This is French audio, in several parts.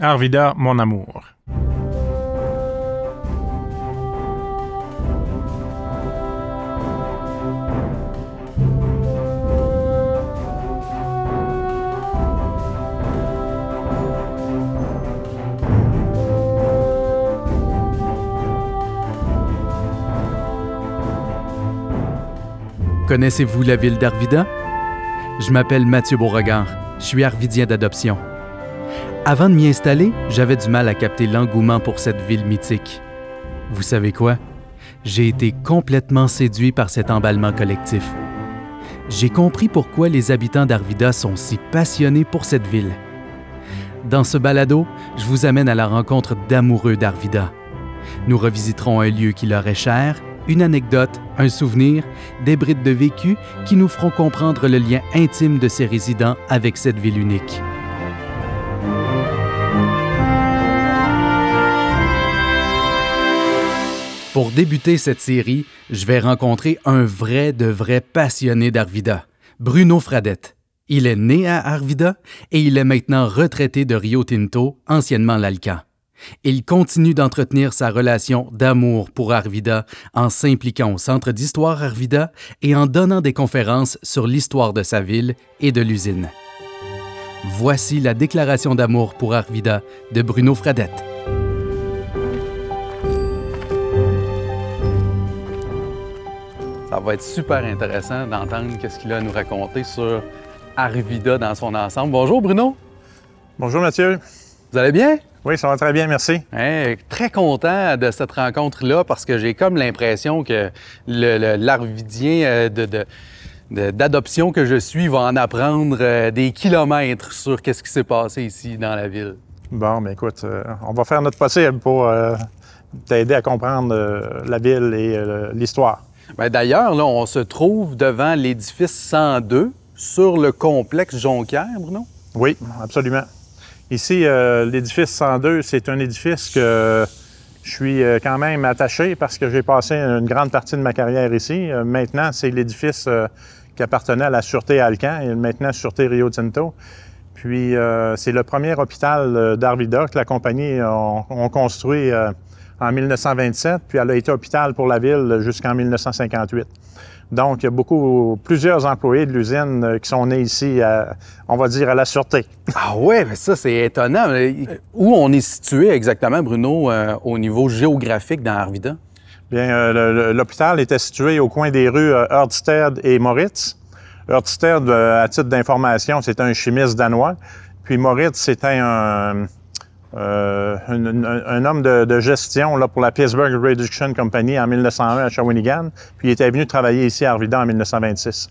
Arvida, mon amour. Connaissez-vous la ville d'Arvida? Je m'appelle Mathieu Beauregard. Je suis arvidien d'adoption. Avant de m'y installer, j'avais du mal à capter l'engouement pour cette ville mythique. Vous savez quoi? J'ai été complètement séduit par cet emballement collectif. J'ai compris pourquoi les habitants d'Arvida sont si passionnés pour cette ville. Dans ce balado, je vous amène à la rencontre d'amoureux d'Arvida. Nous revisiterons un lieu qui leur est cher une anecdote, un souvenir, des brides de vécu qui nous feront comprendre le lien intime de ces résidents avec cette ville unique. Pour débuter cette série, je vais rencontrer un vrai de vrai passionné d'Arvida, Bruno Fradette. Il est né à Arvida et il est maintenant retraité de Rio Tinto, anciennement l'Alca. Il continue d'entretenir sa relation d'amour pour Arvida en s'impliquant au Centre d'histoire Arvida et en donnant des conférences sur l'histoire de sa ville et de l'usine. Voici la déclaration d'amour pour Arvida de Bruno Fradette. Ça va être super intéressant d'entendre ce qu'il a à nous raconter sur Arvida dans son ensemble. Bonjour Bruno. Bonjour Mathieu. Vous allez bien? Oui, ça va très bien, merci. très content de cette rencontre-là parce que j'ai comme l'impression que l'arvidien euh, d'adoption que je suis va en apprendre euh, des kilomètres sur qu'est-ce qui s'est passé ici dans la ville. Bon, mais écoute, euh, on va faire notre possible pour t'aider à comprendre la ville et l'histoire. Ben, d'ailleurs, là, on se trouve devant l'édifice 102 sur le complexe Jonquière, Bruno? Oui, absolument. Ici, euh, l'édifice 102, c'est un édifice que je suis euh, quand même attaché parce que j'ai passé une grande partie de ma carrière ici. Euh, maintenant, c'est l'édifice qui appartenait à la Sûreté Alcan et maintenant Sûreté Rio Tinto. Puis, c'est le premier hôpital d'Arvida que la compagnie a, construit en 1927, puis elle a été hôpital pour la ville jusqu'en 1958. Donc, il y a beaucoup, plusieurs employés de l'usine euh, qui sont nés ici, on va dire, à la sûreté. Ah ouais, mais ça, c'est étonnant. Où on est situé exactement, Bruno, euh, au niveau géographique dans Arvida? Bien, euh, l'hôpital était situé au coin des rues Ørsted et Moritz. Ørsted, à titre d'information, c'est un chimiste danois. Puis Moritz, c'était un, euh, un, homme de, gestion là, pour la Pittsburgh Reduction Company en 1901 à Shawinigan, puis il était venu travailler ici à Arvida en 1926.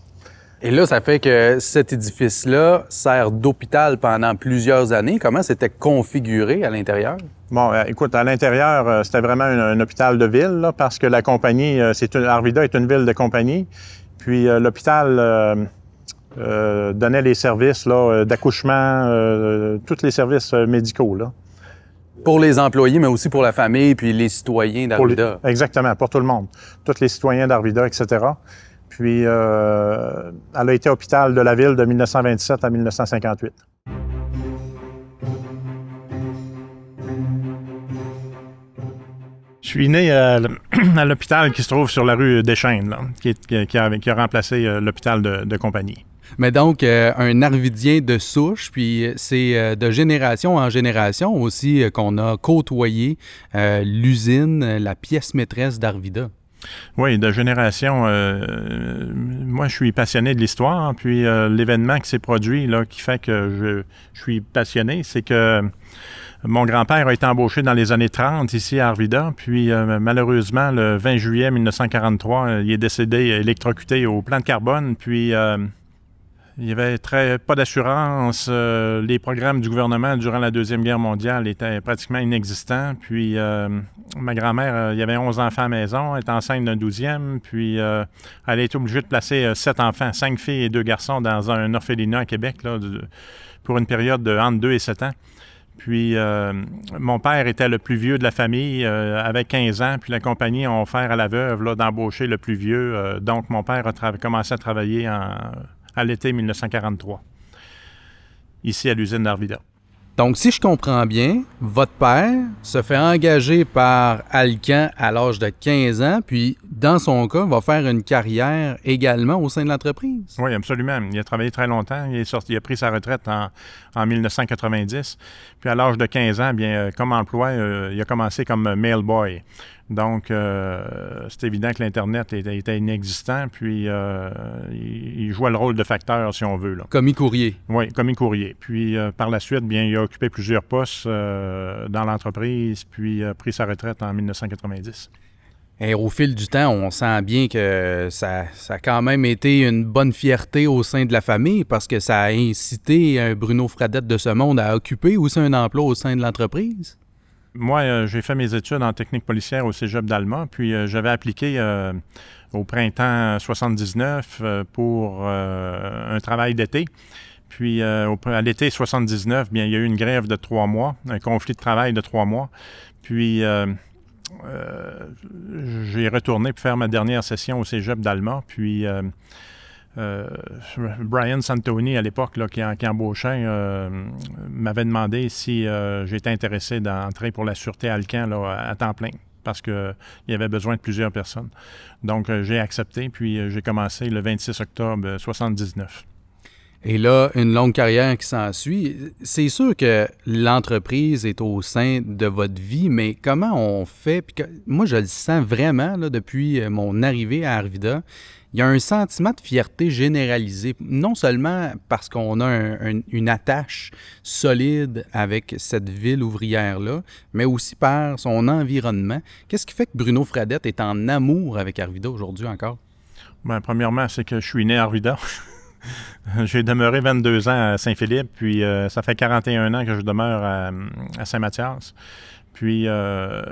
Et là, ça fait que cet édifice-là sert d'hôpital pendant plusieurs années. Comment c'était configuré à l'intérieur? Bon, euh, écoute, à l'intérieur, euh, c'était vraiment un, hôpital de ville, là, parce que la compagnie, c'est Arvida est une ville de compagnie. Puis l'hôpital donnait les services d'accouchement, tous les services médicaux. Là. Pour les employés, mais aussi pour la famille, puis les citoyens d'Arvida. Exactement, pour tout le monde. Tous les citoyens d'Arvida, etc. Puis, euh, elle a été hôpital de la ville de 1927 à 1958. Je suis né à, l'hôpital qui se trouve sur la rue des Chênes, qui, a, remplacé euh, l'hôpital de compagnie. Mais donc, euh, un arvidien de souche, puis c'est euh, de génération en génération aussi euh, qu'on a côtoyé l'usine, la pièce maîtresse d'Arvida. Oui, de génération. moi, je suis passionné de l'histoire, puis l'événement qui s'est produit, là, qui fait que je, suis passionné, c'est que mon grand-père a été embauché dans les années 30 ici à Arvida, puis malheureusement, le 20 juillet 1943, il est décédé électrocuté au plan de carbone, puis il n'y avait très, pas d'assurance. Euh, les programmes du gouvernement durant la Deuxième Guerre mondiale étaient pratiquement inexistants. Puis euh, ma grand-mère, euh, il y avait 11 enfants à la maison, elle était enceinte d'un douzième. Puis elle a été obligée de placer sept enfants, cinq filles et deux garçons dans un orphelinat à Québec là, pour une période de entre 2 et 7 ans. Puis mon père était le plus vieux de la famille, avec 15 ans, puis la compagnie a offert à la veuve d'embaucher le plus vieux. donc mon père a commencé à travailler en à l'été 1943, ici à l'usine d'Arvida. Donc, si je comprends bien, votre père se fait engager par Alcan à l'âge de 15 ans, puis dans son cas, va faire une carrière également au sein de l'entreprise. Oui, absolument. Il a travaillé très longtemps. Il, est sorti, il a pris sa retraite en, en 1990. Puis à l'âge de 15 ans, bien, euh, comme emploi, euh, il a commencé comme mailboy. Donc, euh, c'est évident que l'Internet était, inexistant, puis euh, il, jouait le rôle de facteur, si on veut. Là. Commis courrier. Oui, commis courrier. Puis, euh, par la suite, bien, il a occupé plusieurs postes dans l'entreprise, puis a pris sa retraite en 1990. Et au fil du temps, on sent bien que ça, ça, a quand même été une bonne fierté au sein de la famille parce que ça a incité un Bruno Fradette de ce monde à occuper aussi un emploi au sein de l'entreprise. Moi, euh, j'ai fait mes études en technique policière au Cégep d'Allemagne, puis euh, j'avais appliqué euh, au printemps 79 pour un travail d'été. Puis à l'été 79, bien, il y a eu une grève de trois mois, un conflit de travail de trois mois. Puis j'ai retourné pour faire ma dernière session au Cégep d'Allemagne. Puis euh, Brian Santoni, à l'époque, qui, embauchait, euh, m'avait demandé si euh, j'étais intéressé d'entrer pour la sûreté Alcan à temps plein parce qu'il y avait besoin de plusieurs personnes. Donc, j'ai accepté, puis j'ai commencé le 26 octobre 1979. Et là, une longue carrière qui s'ensuit. C'est sûr que l'entreprise est au sein de votre vie, mais comment on fait? moi, je le sens vraiment depuis mon arrivée à Arvida il y a un sentiment de fierté généralisé, non seulement parce qu'on a une attache solide avec cette ville ouvrière-là, mais aussi par son environnement. Qu'est-ce qui fait que Bruno Fradette est en amour avec Arvida aujourd'hui encore? Bien, premièrement, c'est que je suis né à Arvida. J'ai demeuré 22 ans à Saint-Philippe, puis euh, ça fait 41 ans que je demeure à Saint-Mathias. Puis euh,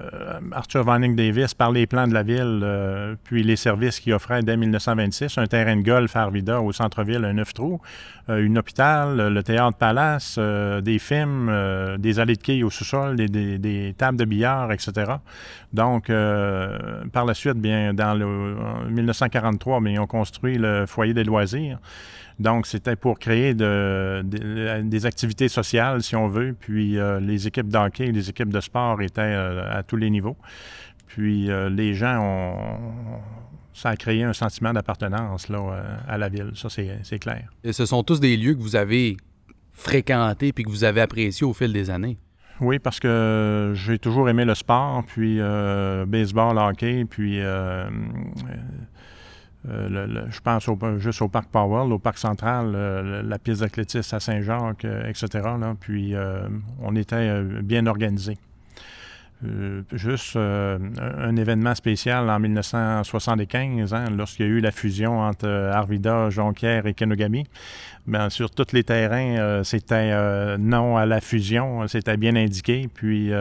Arthur Vanning Davis, par les plans de la ville, euh, puis les services qu'il offrait dès 1926, un terrain de golf à Arvida au centre-ville, un neuf trous, euh, une hôpital, le théâtre Palace, des films, des allées de quilles au sous-sol, des, tables de billard, etc. Donc, par la suite, bien, dans le, 1943, bien, ils ont construit le foyer des loisirs. Donc, c'était pour créer des activités sociales, si on veut. Puis, euh, les équipes d'hockey les équipes de sport étaient euh, à tous les niveaux. Puis, euh, les gens ont. Ça a créé un sentiment d'appartenance à la ville. Ça, c'est clair. Et ce sont tous des lieux que vous avez fréquentés puis que vous avez appréciés au fil des années. Oui, parce que j'ai toujours aimé le sport, puis baseball, hockey, puis euh, je pense juste au parc Powell, au parc central, euh, la piste d'athlétisme à Saint-Jacques, euh, etc. Puis on était bien organisé. juste un événement spécial en 1975, hein, lorsqu'il y a eu la fusion entre Arvida, Jonquière et Kenogami. Bien, sur tous les terrains, c'était non à la fusion, c'était bien indiqué. Puis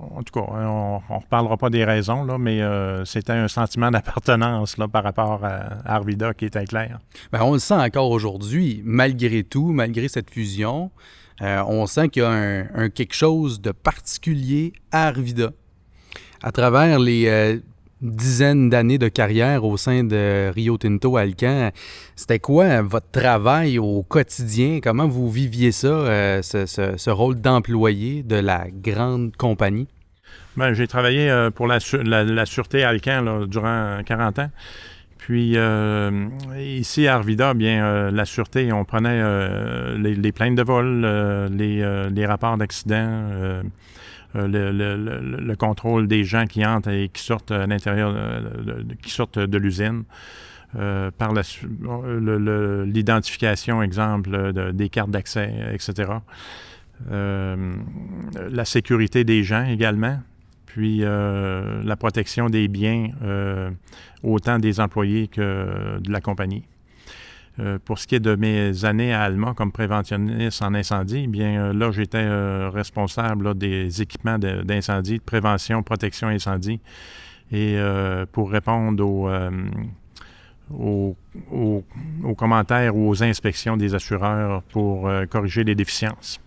en tout cas, on ne reparlera pas des raisons, là, mais euh, c'était un sentiment d'appartenance par rapport à, Arvida qui était clair. Bien, on le sent encore aujourd'hui, malgré tout, malgré cette fusion. Euh, on sent qu'il y a quelque chose de particulier à Arvida. À travers les euh, dizaine d'années de carrière au sein de Rio Tinto Alcan. C'était quoi votre travail au quotidien? Comment vous viviez ça, euh, ce, rôle d'employé de la grande compagnie? Bien, j'ai travaillé euh, pour la, Sûreté Alcan durant 40 ans. Puis euh, ici à Arvida, bien, la Sûreté, on prenait les, plaintes de vol, les, les, rapports d'accident euh, le, contrôle des gens qui entrent et qui sortent à l'intérieur, qui sortent de l'usine. Euh, par l'identification, exemple, des cartes d'accès, etc. Euh, la sécurité des gens également, puis la protection des biens, autant des employés que de la compagnie. Euh, pour ce qui est de mes années à Alma comme préventionniste en incendie, bien euh, là, j'étais euh, responsable des équipements d'incendie, de, prévention, protection incendie. Et pour répondre aux, aux, commentaires ou aux inspections des assureurs pour corriger les déficiences.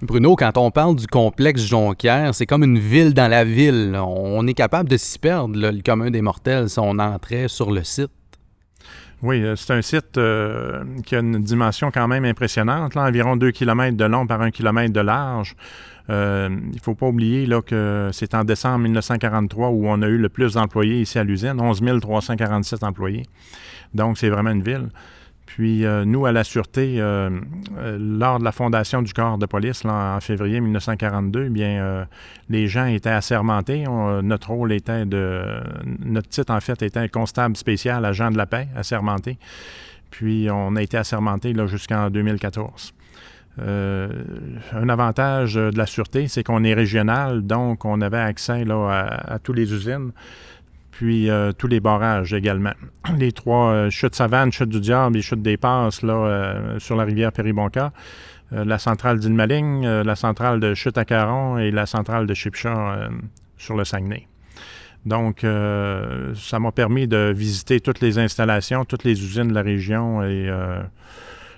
Bruno, quand on parle du complexe Jonquière, c'est comme une ville dans la ville. On est capable de s'y perdre, le commun des mortels, si on entrait sur le site. Oui, c'est un site qui a une dimension quand même impressionnante, environ 2 km de long par 1 km de large. il ne faut pas oublier là, que c'est en décembre 1943 où on a eu le plus d'employés ici à l'usine, 11 347 employés. Donc, c'est vraiment une ville. Puis euh, nous, à la Sûreté, euh, euh, lors de la fondation du corps de police en février 1942, eh bien, les gens étaient assermentés. notre rôle était de... Notre titre, en fait, était constable spécial, agent de la paix, assermenté. Puis on a été assermenté jusqu'en 2014. un avantage de la Sûreté, c'est qu'on est régional, donc on avait accès là, à, à toutes les usines puis euh, tous les barrages également. Les trois euh, chutes Savane, chutes du Diable et chutes des Passes là, euh, sur la rivière Péribonca, la centrale d'Ilmaligne, la centrale de chute à Caron et la centrale de Chipcha sur le Saguenay. Donc, ça m'a permis de visiter toutes les installations, toutes les usines de la région et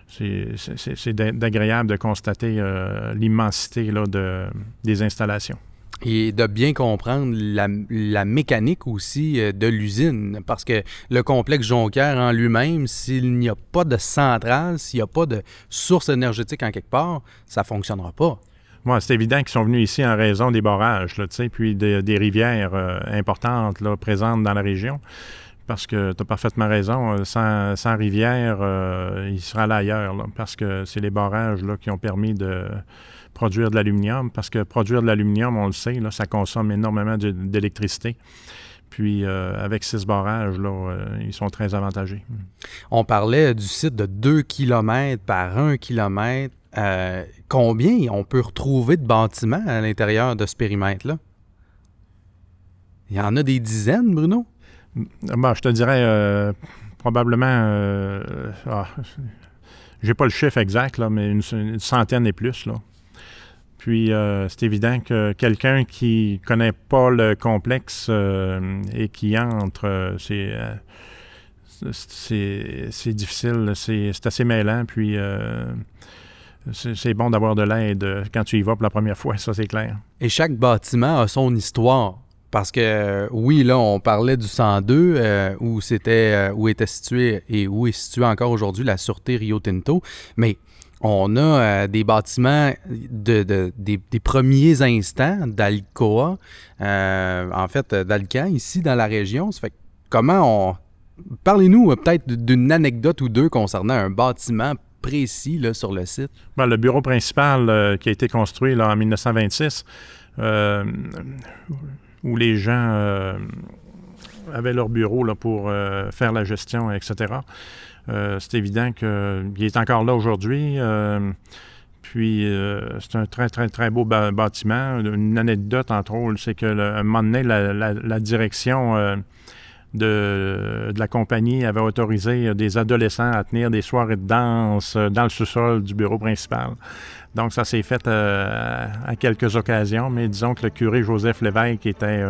c'est d'agréable de constater l'immensité de, des installations et de bien comprendre la, mécanique aussi euh, de l'usine. Parce que le complexe Jonquière en lui-même, s'il n'y a pas de centrale, s'il n'y a pas de source énergétique en quelque part, ça ne fonctionnera pas. C'est évident qu'ils sont venus ici en raison des barrages, là, puis des rivières euh, importantes là, présentes dans la région. Parce que tu as parfaitement raison, euh, sans, sans rivière, il sera là ailleurs, parce que c'est les barrages là, qui ont permis de produire de l'aluminium, parce que produire de l'aluminium, on le sait, là, ça consomme énormément d'électricité. Puis euh, avec six barrages, là, euh, ils sont très avantagés. On parlait du site de 2 km par 1 km. Euh, combien on peut retrouver de bâtiments à l'intérieur de ce périmètre-là? Il y en a des dizaines, Bruno? Bon, je te dirais probablement. Ah, j'ai pas le chiffre exact, là, mais une, une, centaine et plus. Là. Puis euh, c'est évident que quelqu'un qui connaît pas le complexe euh, et qui entre, euh, c'est, c'est, difficile, c'est, assez mêlant. Puis c'est, bon d'avoir de l'aide quand tu y vas pour la première fois, ça c'est clair. Et chaque bâtiment a son histoire. Parce que oui, là, on parlait du 102 où c'était où était situé et où est situé encore aujourd'hui la Sûreté Rio Tinto. Mais on a euh, des bâtiments de, des, premiers instants d'Alcoa, euh, en fait, d'Alcan, ici dans la région. Comment on. Parlez-nous euh, peut-être d'une anecdote ou deux concernant un bâtiment précis sur le site. Ben, le bureau principal qui a été construit en 1926, où les gens avaient leur bureau pour faire la gestion, etc. Euh, c'est évident qu'il est encore là aujourd'hui. Euh, puis, euh, c'est un très, très, très beau bâtiment. Une anecdote, entre autres, c'est qu'à un moment donné, la, direction de, la compagnie avait autorisé des adolescents à tenir des soirées de danse dans le sous-sol du bureau principal. Donc, ça s'est fait à quelques occasions, mais disons que le curé Joseph Lévesque était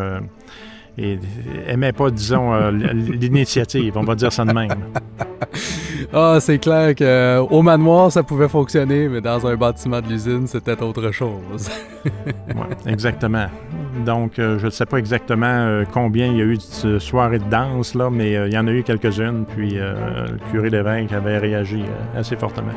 et aimait pas, disons, euh, l'initiative, on va dire ça de même. ah, c'est clair qu'au euh, manoir, ça pouvait fonctionner, mais dans un bâtiment de l'usine, c'était autre chose. oui, exactement. Donc, euh, je ne sais pas exactement combien il y a eu de soirées de danse, là, mais il y en a eu quelques-unes, puis le curé Lévesque avait réagi assez fortement.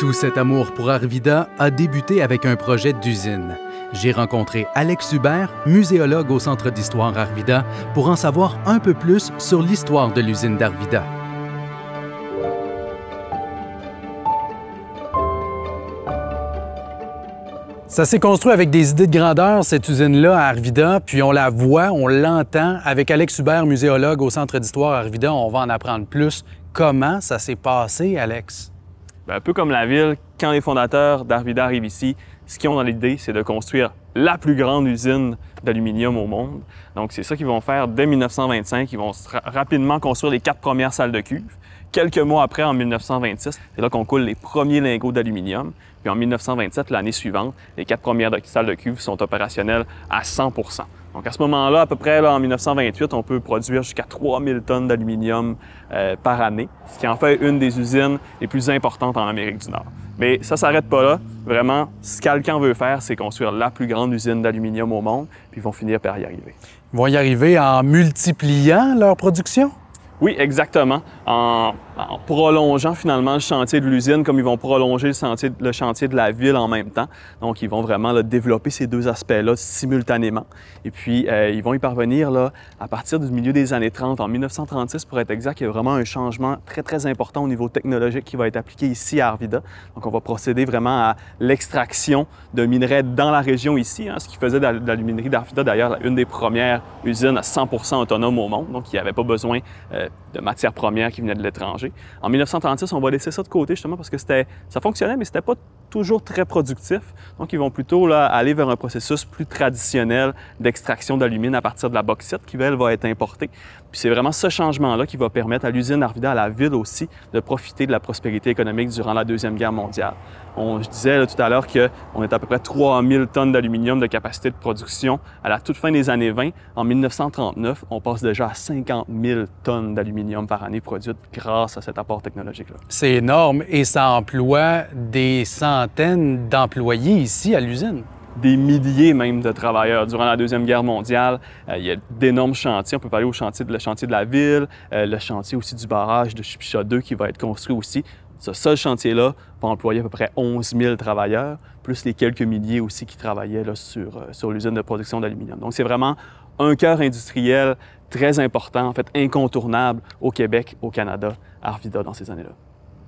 Tout cet amour pour Arvida a débuté avec un projet d'usine. J'ai rencontré Alex Hubert, muséologue au Centre d'histoire Arvida, pour en savoir un peu plus sur l'histoire de l'usine d'Arvida. Ça s'est construit avec des idées de grandeur, cette usine-là à Arvida, puis on la voit, on l'entend. Avec Alex Hubert, muséologue au Centre d'histoire Arvida, on va en apprendre plus. Comment ça s'est passé, Alex? Ben, un peu comme la ville, quand les fondateurs d'Arvida arrivent ici, ce qu'ils ont dans l'idée, c'est de construire la plus grande usine d'aluminium au monde. Donc, c'est ça qu'ils vont faire dès 1925. Ils vont rapidement construire les quatre premières salles de cuve. Quelques mois après, en 1926, c'est là qu'on coule les premiers lingots d'aluminium. Puis en 1927, l'année suivante, les quatre premières salles de cuve sont opérationnelles à 100 Donc à ce moment-là, à peu près là, en 1928, on peut produire jusqu'à 3000 tonnes d'aluminium euh, par année, ce qui en fait une des usines les plus importantes en Amérique du Nord. Mais ça ne s'arrête pas là. Vraiment, ce qu'Alcan veut faire, c'est construire la plus grande usine d'aluminium au monde, puis ils vont finir par y arriver. Ils vont y arriver en multipliant leur production? Oui, exactement. En, prolongeant finalement le chantier de l'usine, comme ils vont prolonger le chantier, de la ville en même temps. Donc, ils vont vraiment développer ces deux aspects-là simultanément. Et puis, euh, ils vont y parvenir là, à partir du milieu des années 30, en 1936 pour être exact, il y a vraiment un changement très, très important au niveau technologique qui va être appliqué ici à Arvida. Donc, on va procéder vraiment à l'extraction de minerais dans la région ici, hein, ce qui faisait de l'aluminerie d'Arvida, d'ailleurs, une des premières usines à 100% autonome au monde. Donc, il n'y avait pas besoin euh, de matières premières qui venaient de l'étranger. En 1936, on va laisser ça de côté justement parce que ça fonctionnait, mais c'était pas toujours très productif. Donc, ils vont plutôt aller vers un processus plus traditionnel d'extraction d'alumine à partir de la bauxite qui, elle, va être importée. Puis c'est vraiment ce changement-là qui va permettre à l'usine Arvida, à la ville aussi, de profiter de la prospérité économique durant la Deuxième Guerre mondiale. On, je disais tout à l'heure qu'on est à peu près 3000 tonnes d'aluminium de capacité de production. À la toute fin des années 20, en 1939, on passe déjà à 50 000 tonnes d'aluminium par année produites grâce à cet apport technologique-là. C'est énorme et ça emploie des centaines d'employés ici à l'usine des milliers même de travailleurs. Durant la Deuxième Guerre mondiale, euh, il y a d'énormes chantiers. On peut parler au chantier de, le chantier de la ville, euh, le chantier aussi du barrage de Chipicha 2 qui va être construit aussi. Ce seul chantier-là va employer à peu près 11 000 travailleurs, plus les quelques milliers aussi qui travaillaient sur, euh, sur l'usine de production d'aluminium. Donc, c'est vraiment un cœur industriel très important, en fait incontournable au Québec, au Canada, Arvida dans ces années-là.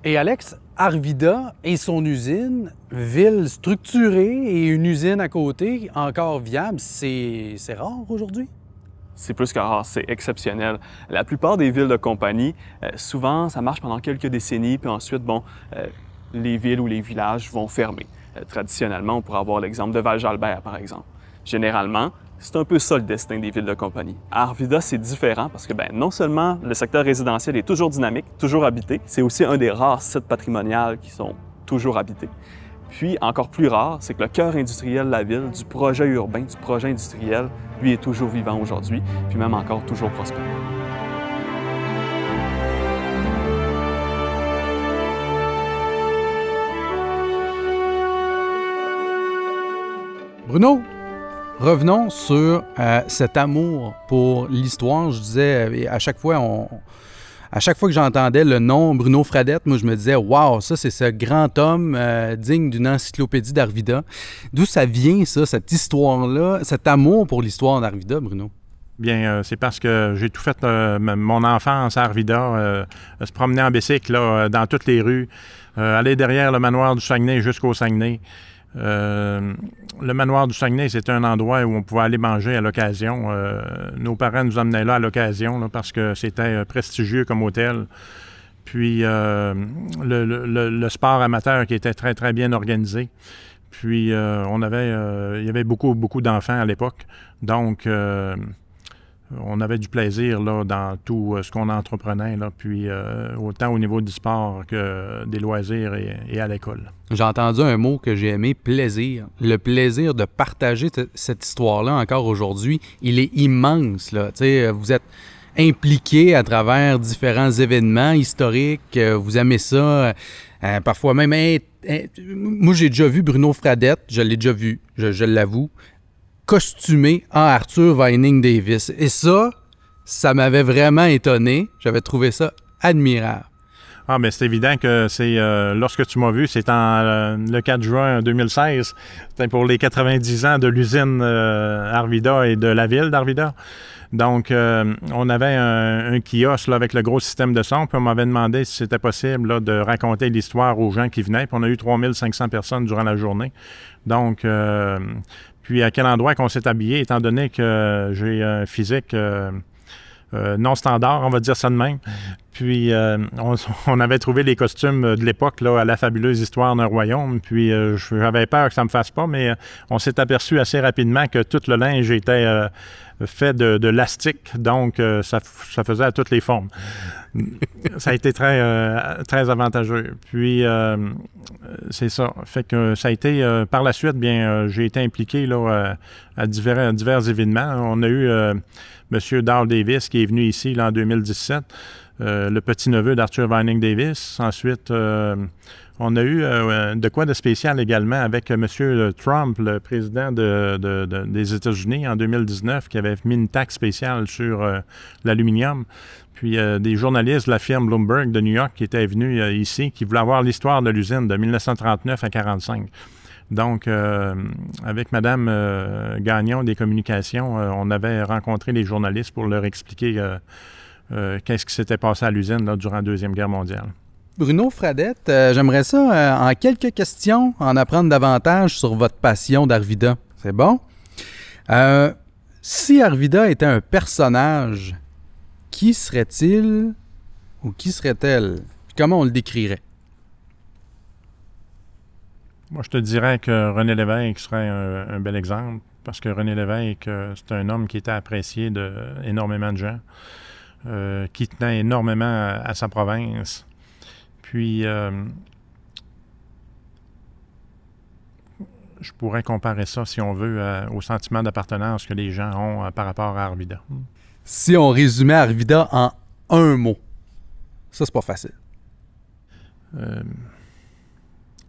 Et Alex, Arvida et son usine, ville structurée et une usine à côté encore viable, c'est rare aujourd'hui? C'est plus que rare, c'est exceptionnel. La plupart des villes de compagnie, euh, souvent, ça marche pendant quelques décennies, puis ensuite, bon, euh, les villes ou les villages vont fermer. Euh, traditionnellement, on pourrait avoir l'exemple de Val-Jalbert, par exemple. Généralement, c'est un peu ça le destin des villes de compagnie. À Arvida, c'est différent parce que ben, non seulement le secteur résidentiel est toujours dynamique, toujours habité, c'est aussi un des rares sites patrimoniaux qui sont toujours habités. Puis, encore plus rare, c'est que le cœur industriel de la ville, du projet urbain, du projet industriel, lui est toujours vivant aujourd'hui, puis même encore toujours prospère. Bruno, revenons sur euh, cet amour pour l'histoire. Je disais, euh, à chaque fois, on, à chaque fois que j'entendais le nom Bruno Fradette, moi, je me disais, waouh, ça, c'est ce grand homme euh, digne d'une encyclopédie d'Arvida. D'où ça vient, ça, cette histoire-là, cet amour pour l'histoire d'Arvida, Bruno? Bien, euh, c'est parce que j'ai tout fait euh, mon enfance à Arvida, se promener en bicycle dans toutes les rues, aller derrière le manoir du Saguenay jusqu'au Saguenay. Euh, le manoir du Saguenay, c'était un endroit où on pouvait aller manger à l'occasion. Euh, nos parents nous emmenaient là à l'occasion parce que c'était euh, prestigieux comme hôtel. Puis le, sport amateur qui était très, très bien organisé. Puis on avait, il y avait beaucoup, beaucoup d'enfants à l'époque. Donc, on avait du plaisir là, dans tout euh, ce qu'on entreprenait, puis euh, autant au niveau du sport que des loisirs et, à l'école. J'ai entendu un mot que j'ai aimé, plaisir. Le plaisir de partager cette histoire-là encore aujourd'hui, il est immense. Là. vous êtes impliqué à travers différents événements historiques, euh, vous aimez ça, parfois même... moi, j'ai déjà vu Bruno Fradette, je l'ai déjà vu, je l'avoue costumé en Arthur Vining Davis. Et ça, ça m'avait vraiment étonné. J'avais trouvé ça admirable. Ah, mais c'est évident que c'est euh, lorsque tu m'as vu, c'est en euh, le 4 juin 2016. C'était pour les 90 ans de l'usine euh, Arvida et de la ville d'Arvida. Donc, on avait un, kiosque avec le gros système de son, puis on m'avait demandé si c'était possible de raconter l'histoire aux gens qui venaient. Puis on a eu 3500 personnes durant la journée. Donc, puis à quel endroit qu'on s'est habillé, étant donné que j'ai un physique euh, euh, non standard, on va dire ça de même. Puis on, avait trouvé les costumes de l'époque à la fabuleuse histoire d'un royaume. Puis j'avais peur que ça me fasse pas, mais on s'est aperçu assez rapidement que tout le linge était fait de, de donc euh, ça, faisait à toutes les formes. ça a été très, euh, avantageux. Puis, euh, c'est ça. Fait que ça a été, par la suite, bien, j'ai été impliqué là, à, divers, événements. On a eu M. Darl Davis qui est venu ici là, en 2017, le petit-neveu d'Arthur Vining Davis. Ensuite, on a eu euh, de quoi de spécial également avec euh, M. Trump, le président des États-Unis en 2019, qui avait mis une taxe spéciale sur euh, l'aluminium. Puis des journalistes de la firme Bloomberg de New York qui étaient venus ici, qui voulaient avoir l'histoire de l'usine de 1939 à 1945. Donc, avec Mme Gagnon des communications, on avait rencontré les journalistes pour leur expliquer qu'est-ce qui s'était passé à l'usine durant la Deuxième Guerre mondiale. Bruno Fradette, euh, j'aimerais ça, euh, en quelques questions, en apprendre davantage sur votre passion d'Arvida. C'est bon? Euh, si Arvida était un personnage, qui serait-il ou qui serait-elle? Comment on le décrirait? Moi, je te dirais que René Lévesque serait un, bel exemple, parce que René Lévesque, c'est un homme qui était apprécié de énormément de gens, qui tenait énormément à sa province. Puis, euh, je pourrais comparer ça, si on veut, euh, au sentiment d'appartenance que les gens ont euh, par rapport à Arvida. Si on résumait Arvida en un mot, ça, c'est pas facile.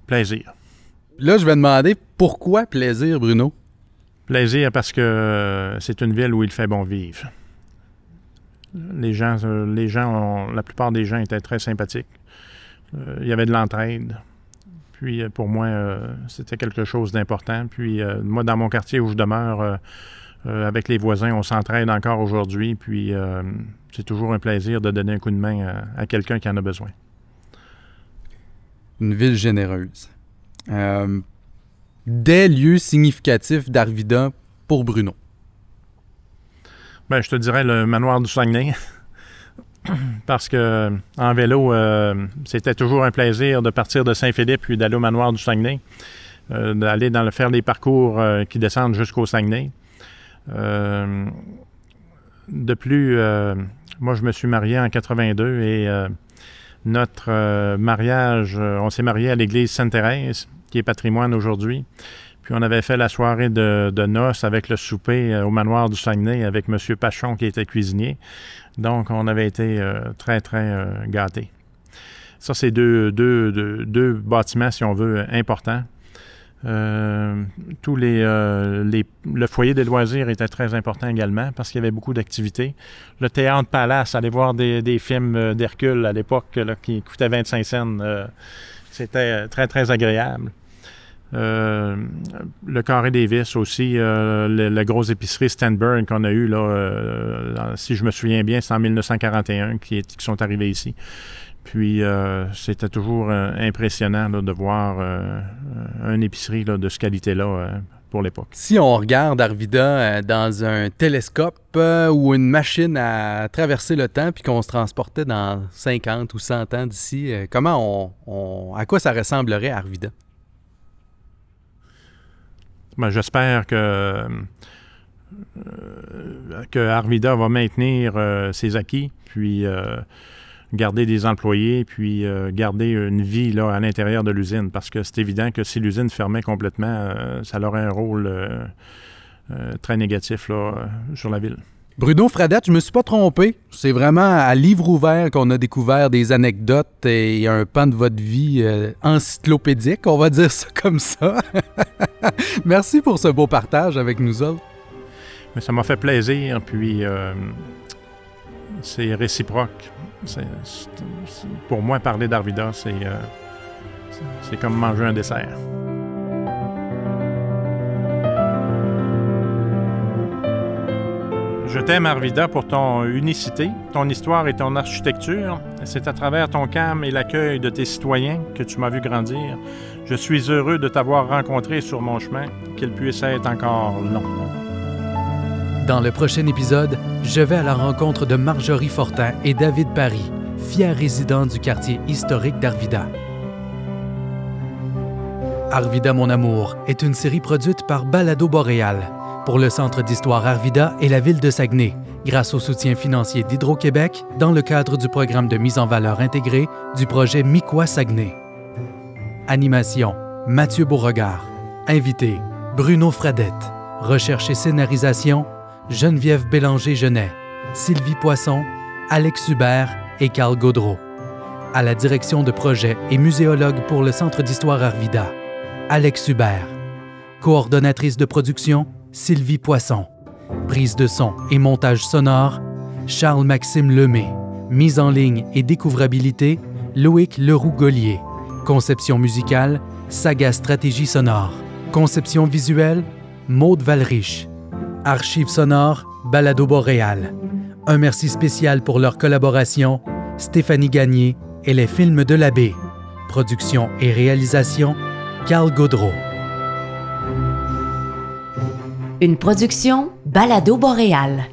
plaisir. Là, je vais demander pourquoi plaisir, Bruno? Plaisir parce que c'est une ville où il fait bon vivre. Les gens, les gens la plupart des gens étaient très sympathiques. Euh, il y avait de l'entraide. Puis euh, pour moi, euh, c'était quelque chose d'important. Puis moi, dans mon quartier où je demeure, avec les voisins, on s'entraide encore aujourd'hui. Puis c'est toujours un plaisir de donner un coup de main à, quelqu'un qui en a besoin. Une ville généreuse. Des lieux significatifs d'Arvida pour Bruno. Ben, je te dirais le manoir du Saguenay. parce que en vélo, euh, c'était toujours un plaisir de partir de Saint-Philippe puis d'aller au manoir du Saguenay, euh, d'aller dans le, faire des parcours euh, qui descendent jusqu'au Saguenay. de plus, moi, je me suis marié en 82 et notre mariage, on s'est marié à l'église Sainte-Thérèse, qui est patrimoine aujourd'hui. Puis on avait fait la soirée de, noces avec le souper au manoir du Saguenay avec M. Pachon qui était cuisinier. Donc, on avait été euh, très, très euh, gâtés. Ça, c'est deux, deux, bâtiments, si on veut, importants. Euh, tous les, le foyer des loisirs était très important également parce qu'il y avait beaucoup d'activités. Le théâtre Palace, aller voir des, films d'Hercule à l'époque qui coûtaient 25 cents, c'était très, très agréable. Euh, le Carré Davis aussi, euh, la grosse épicerie Stanburn qu'on a eue, là, euh, si je me souviens bien, c'est en 1941 qui, qui sont arrivés ici. Puis c'était toujours impressionnant de voir une épicerie de cette qualité-là pour l'époque. Si on regarde Arvida dans un télescope ou une machine à traverser le temps puis qu'on se transportait dans 50 ou 100 ans d'ici, comment on, à quoi ça ressemblerait Arvida? Ben, j'espère que, euh, que Arvida va maintenir euh, ses acquis, puis euh, garder des employés, puis garder une vie là, à l'intérieur de l'usine. Parce que c'est évident que si l'usine fermait complètement, ça aurait un rôle très négatif là, sur la ville. Bruno Fradette, je me suis pas trompé. C'est vraiment à livre ouvert qu'on a découvert des anecdotes et un pan de votre vie euh, encyclopédique, on va dire ça comme ça. Merci pour ce beau partage avec nous autres. Mais ça m'a fait plaisir, puis euh, c'est réciproque. Pour moi, parler d'Arvida, euh, c'est comme manger un dessert. Je t'aime, Arvida, pour ton unicité, ton histoire et ton architecture. C'est à travers ton calme et l'accueil de tes citoyens que tu m'as vu grandir. Je suis heureux de t'avoir rencontré sur mon chemin, qu'il puisse être encore long. Dans le prochain épisode, je vais à la rencontre de Marjorie Fortin et David Paris, fier résident du quartier historique d'Arvida. Arvida mon amour est une série produite par Balado Boréal pour le Centre d'histoire Arvida et la ville de Saguenay, grâce au soutien financier d'Hydro-Québec dans le cadre du programme de mise en valeur intégrée du projet Miquois Saguenay. Animation Mathieu Beauregard. Invité Bruno Fradette. Recherche et scénarisation Geneviève Bélanger-Genet, Sylvie Poisson, Alex Hubert et Carl Gaudreau. À la direction de projet et muséologue pour le Centre d'histoire Arvida, Alex Hubert. Coordonnatrice de production, Sylvie Poisson. Prise de son et montage sonore, Charles-Maxime Lemay. Mise en ligne et découvrabilité, Loïc Leroux-Gollier. Conception musicale, Saga Stratégie sonore. Conception visuelle, Maude Valrich. Archives sonores, Balado Boréal. Un merci spécial pour leur collaboration, Stéphanie Gagné et les films de l'abbé. Production et réalisation, Carl Gaudreau. Une production Balado Boréal.